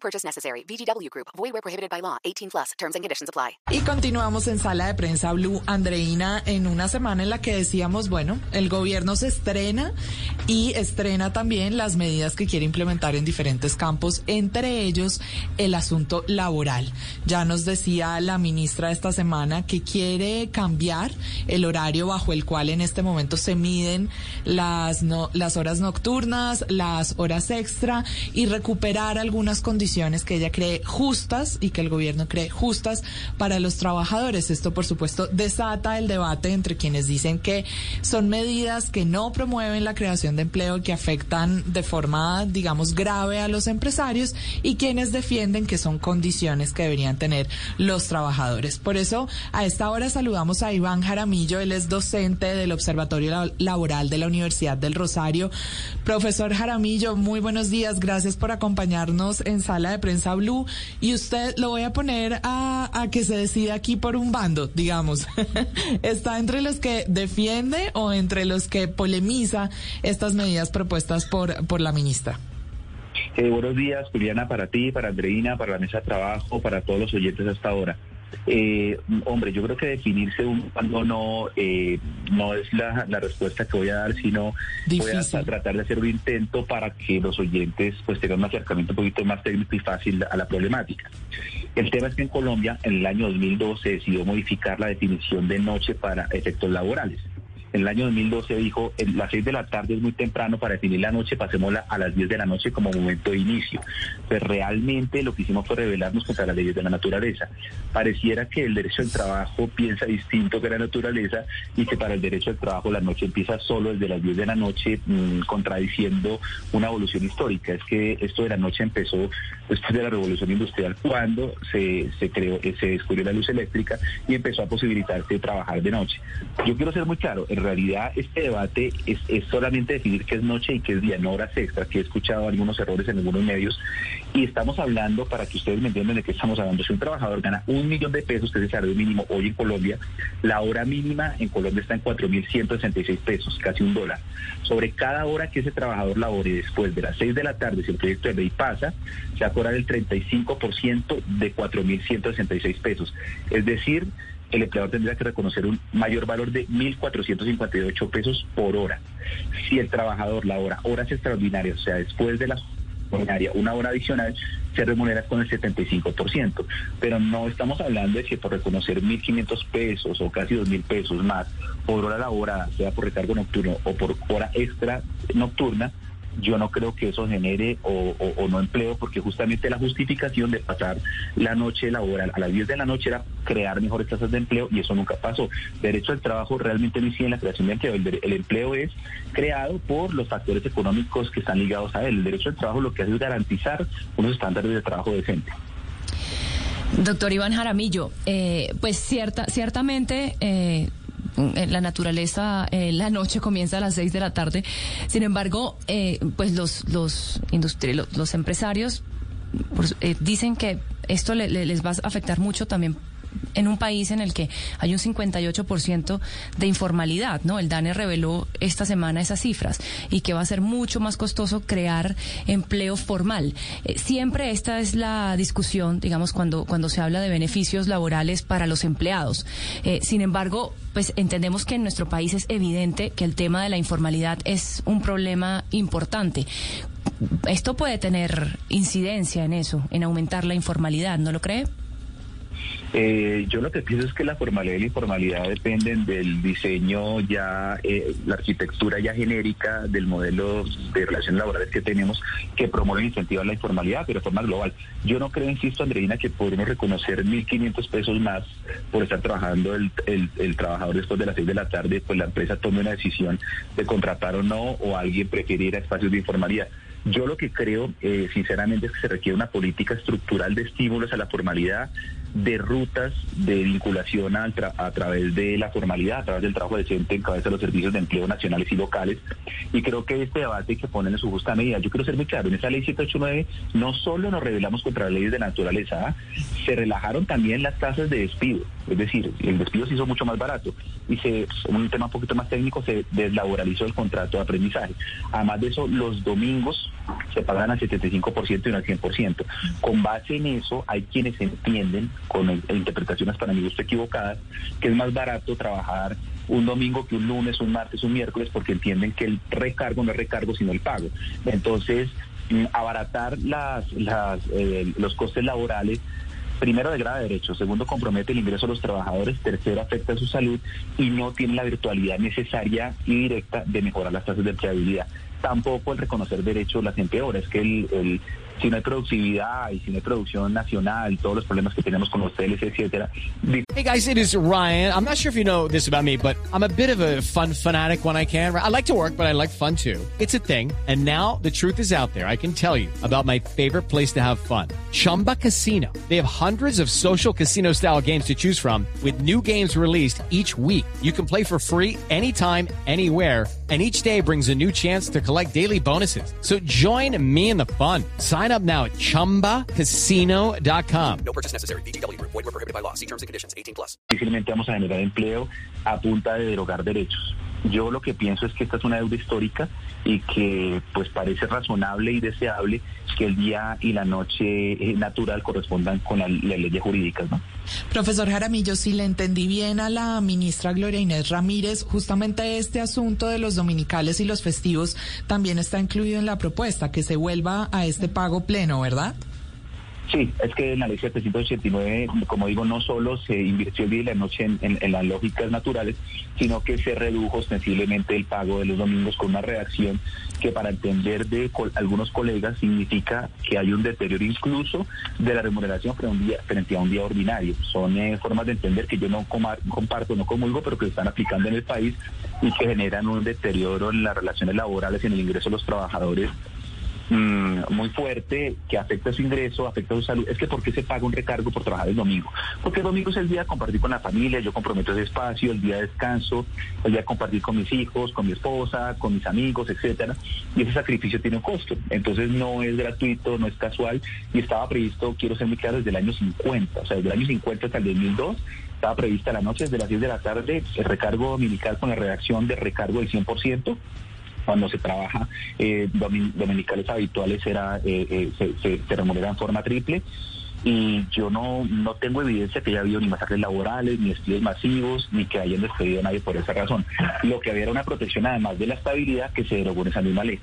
Purchase necessary. VGW Group. Void where prohibited by law. 18 plus. Terms and conditions apply. Y continuamos en Sala de Prensa Blue, Andreina, en una semana en la que decíamos, bueno, el gobierno se estrena y estrena también las medidas que quiere implementar en diferentes campos, entre ellos el asunto laboral. Ya nos decía la ministra esta semana que quiere cambiar el horario bajo el cual en este momento se miden las, no, las horas nocturnas, las horas extra y recuperar algunas condiciones que ella cree justas y que el gobierno cree justas para los trabajadores. Esto, por supuesto, desata el debate entre quienes dicen que son medidas que no promueven la creación de empleo, que afectan de forma, digamos, grave a los empresarios y quienes defienden que son condiciones que deberían tener los trabajadores. Por eso, a esta hora saludamos a Iván Jaramillo, él es docente del Observatorio Laboral de la Universidad del Rosario. Profesor Jaramillo, muy buenos días, gracias por acompañarnos en sala de prensa Blue y usted lo voy a poner a, a que se decida aquí por un bando, digamos. ¿Está entre los que defiende o entre los que polemiza estas medidas propuestas por, por la ministra? Eh, buenos días, Juliana, para ti, para Andreina, para la mesa de trabajo, para todos los oyentes hasta ahora. Eh, hombre, yo creo que definirse un cuando no eh, no es la, la, respuesta que voy a dar, sino Difícil. voy a tratar de hacer un intento para que los oyentes pues tengan un acercamiento un poquito más técnico y fácil a la problemática. El tema es que en Colombia en el año 2012 se decidió modificar la definición de noche para efectos laborales. En el año 2012 dijo, en las 6 de la tarde es muy temprano para definir la noche, pasémosla a las 10 de la noche como momento de inicio. Pues realmente lo que hicimos fue rebelarnos contra las leyes de la naturaleza. Pareciera que el derecho al trabajo piensa distinto que la naturaleza y que para el derecho al trabajo la noche empieza solo desde las 10 de la noche, mmm, contradiciendo una evolución histórica. Es que esto de la noche empezó después de la revolución industrial cuando se, se creó, se descubrió la luz eléctrica y empezó a posibilitarse trabajar de noche. Yo quiero ser muy claro, en realidad este debate es, es, solamente definir qué es noche y qué es día, no horas extras, que he escuchado algunos errores en algunos medios, y estamos hablando, para que ustedes me entiendan de qué estamos hablando, si un trabajador gana un millón de pesos, que es el salario mínimo hoy en Colombia, la hora mínima en Colombia está en 4.166 pesos, casi un dólar. Sobre cada hora que ese trabajador labore después de las 6 de la tarde, si el proyecto de ley pasa, se va a cobrar el 35% de 4.166 pesos. Es decir, el empleador tendría que reconocer un mayor valor de 1.458 pesos por hora. Si el trabajador labora horas extraordinarias, o sea, después de la ordinaria, una hora adicional, se remunera con el 75%. Pero no estamos hablando de que por reconocer 1.500 pesos o casi 2.000 pesos más por hora laborada, sea por recargo nocturno o por hora extra nocturna, yo no creo que eso genere o, o, no empleo, porque justamente la justificación de pasar la noche laboral a las 10 de la noche era crear mejores tasas de empleo y eso nunca pasó. Derecho al trabajo realmente no incide en la creación de empleo. El, empleo es creado por los factores económicos que están ligados a él. El derecho al trabajo lo que hace es garantizar unos estándares de trabajo decentes. Doctor Iván Jaramillo, eh, pues cierta, ciertamente eh, la naturaleza, eh, la noche comienza a las seis de la tarde. Sin embargo, eh, pues los, los, los, los empresarios pues, eh, dicen que esto le, le, les va a afectar mucho también en un país en el que hay un 58% de informalidad, ¿no? El DANE reveló esta semana esas cifras y que va a ser mucho más costoso crear empleo formal. Eh, siempre esta es la discusión, digamos, cuando, cuando se habla de beneficios laborales para los empleados. Eh, sin embargo, pues entendemos que en nuestro país es evidente que el tema de la informalidad es un problema importante. Esto puede tener incidencia en eso, en aumentar la informalidad, ¿no lo cree? Eh, yo lo que pienso es que la formalidad y la informalidad dependen del diseño ya, eh, la arquitectura ya genérica del modelo de relaciones laborales que tenemos que promueve e incentiva la informalidad, pero de forma global. Yo no creo, insisto, Andreina, que podemos reconocer 1.500 pesos más por estar trabajando el, el, el, trabajador después de las 6 de la tarde, pues la empresa tome una decisión de contratar o no, o alguien prefiere ir a espacios de informalidad. Yo lo que creo, eh, sinceramente, es que se requiere una política estructural de estímulos a la formalidad, de rutas de vinculación a, través de la formalidad, a través del trabajo decente en cabeza de los servicios de empleo nacionales y locales. Y creo que este debate que poner en su justa medida. Yo quiero ser muy claro, en esa ley 789 no solo nos rebelamos contra las leyes de naturaleza, ¿ah? se relajaron también las tasas de despido. Es decir, el despido se hizo mucho más barato y se, un tema un poquito más técnico, se deslaboralizó el contrato de aprendizaje. Además de eso, los domingos se pagan al 75% y no al 100%. Con base en eso, hay quienes entienden, con interpretaciones para mi gusto equivocadas, que es más barato trabajar un domingo que un lunes, un martes, un miércoles, porque entienden que el recargo no es recargo, sino el pago. Entonces, mm, abaratar las, las, eh, los costes laborales primero degrada derechos, segundo compromete el ingreso de los trabajadores, tercero afecta su salud y no tiene la virtualidad necesaria y directa de mejorar las tasas de empleabilidad. Tampoco el reconocer derechos las empeora, es que el, si no hay productividad y si no hay producción nacional, todos los problemas que tenemos con los etcétera. Hey guys, it is Ryan. I'm not sure if you know this about me, but I'm a bit of a fun fanatic when I can. I like to work, but I like fun too. It's a thing. And now the truth is out there. I can tell you about my favorite place to have fun. Chumba Casino. They have hundreds of social casino style games to choose from with new games released each week. You can play for free anytime, anywhere and each day brings a new chance to collect daily bonuses. So join me in the fun. Sign up now at ChumbaCasino.com. No purchase necessary. BGW. Void were prohibited by law. See terms and conditions. 18 plus. Difícilmente vamos a generar empleo a punta de derogar derechos. Yo lo que pienso es que esta es una deuda histórica y que pues parece razonable y deseable que el día y la noche eh, natural correspondan con las la leyes jurídicas, ¿no? Profesor Jaramillo, si le entendí bien a la ministra Gloria Inés Ramírez, justamente este asunto de los dominicales y los festivos también está incluido en la propuesta, que se vuelva a este pago pleno, ¿verdad? Sí, es que en la ley 789, como digo, no solo se invirtió el día y la noche en, las lógicas naturales, sino que se redujo ostensiblemente el pago de los domingos con una reacción que para entender de algunos colegas significa que hay un deterioro incluso de la remuneración frente a un día, frente a un día ordinario. Son eh, formas de entender que yo no comparto, no comulgo, pero que se están aplicando en el país y que generan un deterioro en las relaciones laborales y en el ingreso de los trabajadores Mm, muy fuerte que afecta su ingreso, afecta su salud, es que ¿por qué se paga un recargo por trabajar el domingo? Porque el domingo es el día de compartir con la familia, yo comprometo ese espacio, el día de descanso, el día de compartir con mis hijos, con mi esposa, con mis amigos, etcétera, y ese sacrificio tiene un costo. Entonces no es gratuito, no es casual, y estaba previsto, quiero ser muy claro, desde el año 50, o sea, desde el año 50 hasta el 2002, estaba prevista la noche desde las 10 de la tarde el recargo dominical con la redacción de recargo del 100%, cuando se trabaja eh, dominicales habituales era, eh, eh, se, se, remunera en forma triple y yo no, no tengo evidencia que haya habido ni masacres laborales, ni despidos masivos, ni que hayan despedido a nadie por esa razón. Lo que había era una protección además de la estabilidad que se derogó en esa misma ley.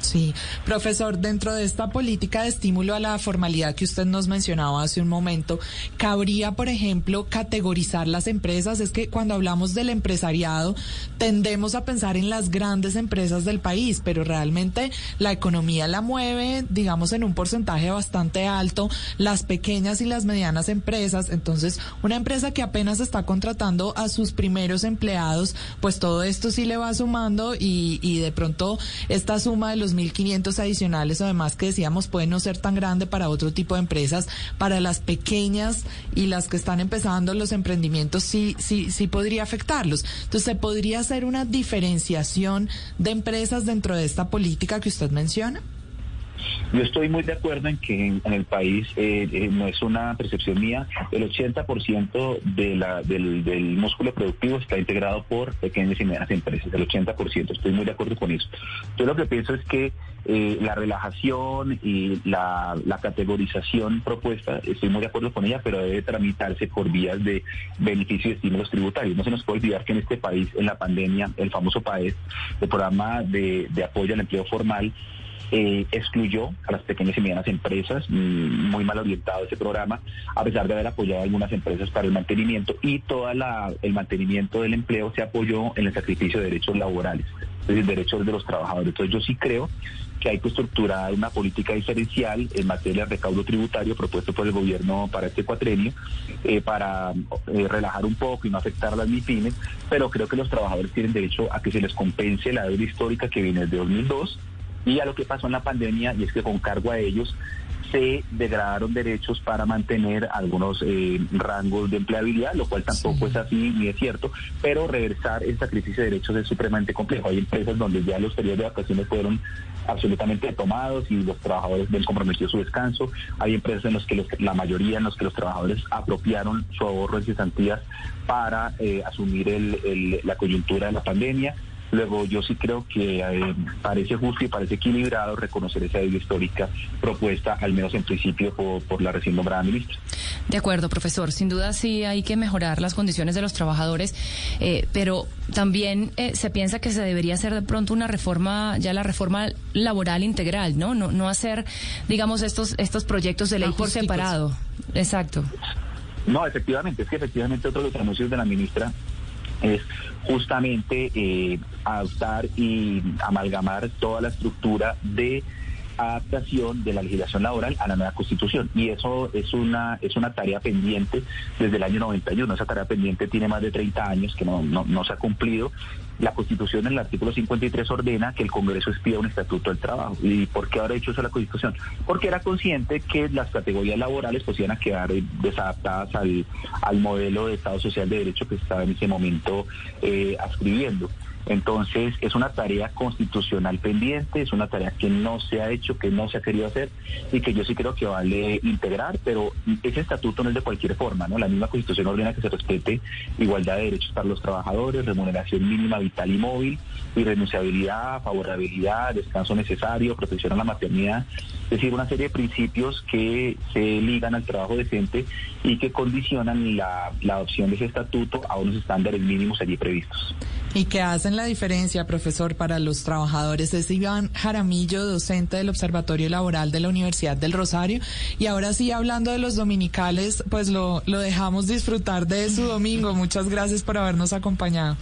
Sí, profesor, dentro de esta política de estímulo a la formalidad que usted nos mencionaba hace un momento, ¿cabría, por ejemplo, categorizar las empresas? Es que cuando hablamos del empresariado tendemos a pensar en las grandes empresas del país, pero realmente la economía la mueve, digamos, en un porcentaje bastante alto, las pequeñas y las medianas empresas. Entonces, una empresa que apenas está contratando a sus primeros empleados, pues todo esto sí le va sumando y, y de pronto esta suma de los 1.500 adicionales, además que decíamos puede no ser tan grande para otro tipo de empresas, para las pequeñas y las que están empezando los emprendimientos sí, sí, sí podría afectarlos. Entonces, ¿se podría hacer una diferenciación de empresas dentro de esta política que usted menciona? Yo estoy muy de acuerdo en que en, el país eh, eh, no es una percepción mía, el 80% de la, del, del, músculo productivo está integrado por pequeñas y medianas empresas, el 80%, estoy muy de acuerdo con eso. Yo lo que pienso es que eh, la relajación y la, la, categorización propuesta, estoy muy de acuerdo con ella, pero debe tramitarse por vías de beneficio y estímulos tributarios. No se nos puede olvidar que en este país, en la pandemia, el famoso PAES, el programa de, de apoyo al empleo formal, eh, excluyó a las pequeñas y medianas empresas, mm, muy mal orientado ese programa, a pesar de haber apoyado a algunas empresas para el mantenimiento y todo el mantenimiento del empleo se apoyó en el sacrificio de derechos laborales, es decir, derechos de los trabajadores. Entonces yo sí creo que hay que estructurar una política diferencial en materia de recaudo tributario propuesto por el gobierno para este cuatrenio, eh, para eh, relajar un poco y no afectar las MIPIMES, pero creo que los trabajadores tienen derecho a que se les compense la deuda histórica que viene desde 2002 y a lo que pasó en la pandemia, y es que con cargo a ellos se degradaron derechos para mantener algunos eh, rangos de empleabilidad, lo cual tampoco es así ni es cierto, pero reversar esta crisis de derechos es supremamente complejo. Hay empresas donde ya los periodos de vacaciones fueron absolutamente tomados y los trabajadores ven comprometido su descanso. Hay empresas en las que la mayoría en los que los trabajadores apropiaron su ahorro en cesantías para eh, asumir la coyuntura de la pandemia. Luego yo sí creo que eh, parece justo y parece equilibrado reconocer esa deuda histórica propuesta, al menos en principio, por, la recién nombrada ministra. De acuerdo, profesor. Sin duda sí hay que mejorar las condiciones de los trabajadores, eh, pero también eh, se piensa que se debería hacer de pronto una reforma, ya la reforma laboral integral, ¿no? No, no hacer, digamos, estos, estos proyectos de ley por separado. Exacto. No, efectivamente, es que efectivamente otro de los anuncios de la ministra es justamente eh, adaptar y amalgamar toda la estructura de adaptación de la legislación laboral a la nueva constitución. Y eso es una es una tarea pendiente desde el año 91 esa tarea pendiente tiene más de 30 años que no, no, se ha cumplido la constitución en el artículo 53 ordena que el Congreso expida un estatuto del trabajo y ¿por qué habrá hecho eso la constitución? porque era consciente que las categorías laborales pues iban a quedar desadaptadas al, al modelo de Estado Social de Derecho que estaba en ese momento eh, ascribiendo entonces, es una tarea constitucional pendiente, es una tarea que no se ha hecho, que no se ha querido hacer y que yo sí creo que vale integrar, pero ese estatuto no es de cualquier forma, ¿no? La misma constitución ordena que se respete igualdad de derechos para los trabajadores, remuneración mínima vital y móvil, irrenunciabilidad, favorabilidad, descanso necesario, protección a la maternidad, es decir, una serie de principios que se ligan al trabajo decente y que condicionan la, la adopción de ese estatuto a unos estándares mínimos allí previstos. Y que hacen la diferencia, profesor, para los trabajadores. Es Iván Jaramillo, docente del Observatorio Laboral de la Universidad del Rosario. Y ahora sí, hablando de los dominicales, pues lo, lo dejamos disfrutar de su domingo. Muchas gracias por habernos acompañado.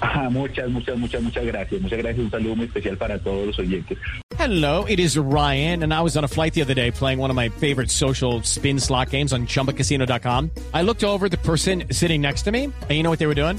Ah, muchas, muchas, muchas, muchas gracias. Muchas gracias. Un saludo muy especial para todos los oyentes. Hello, it is Ryan, and I was on a flight the other day playing one of my favorite social spin slot games on chumbacasino.com. I looked over the person sitting next to me, and you know what they were doing?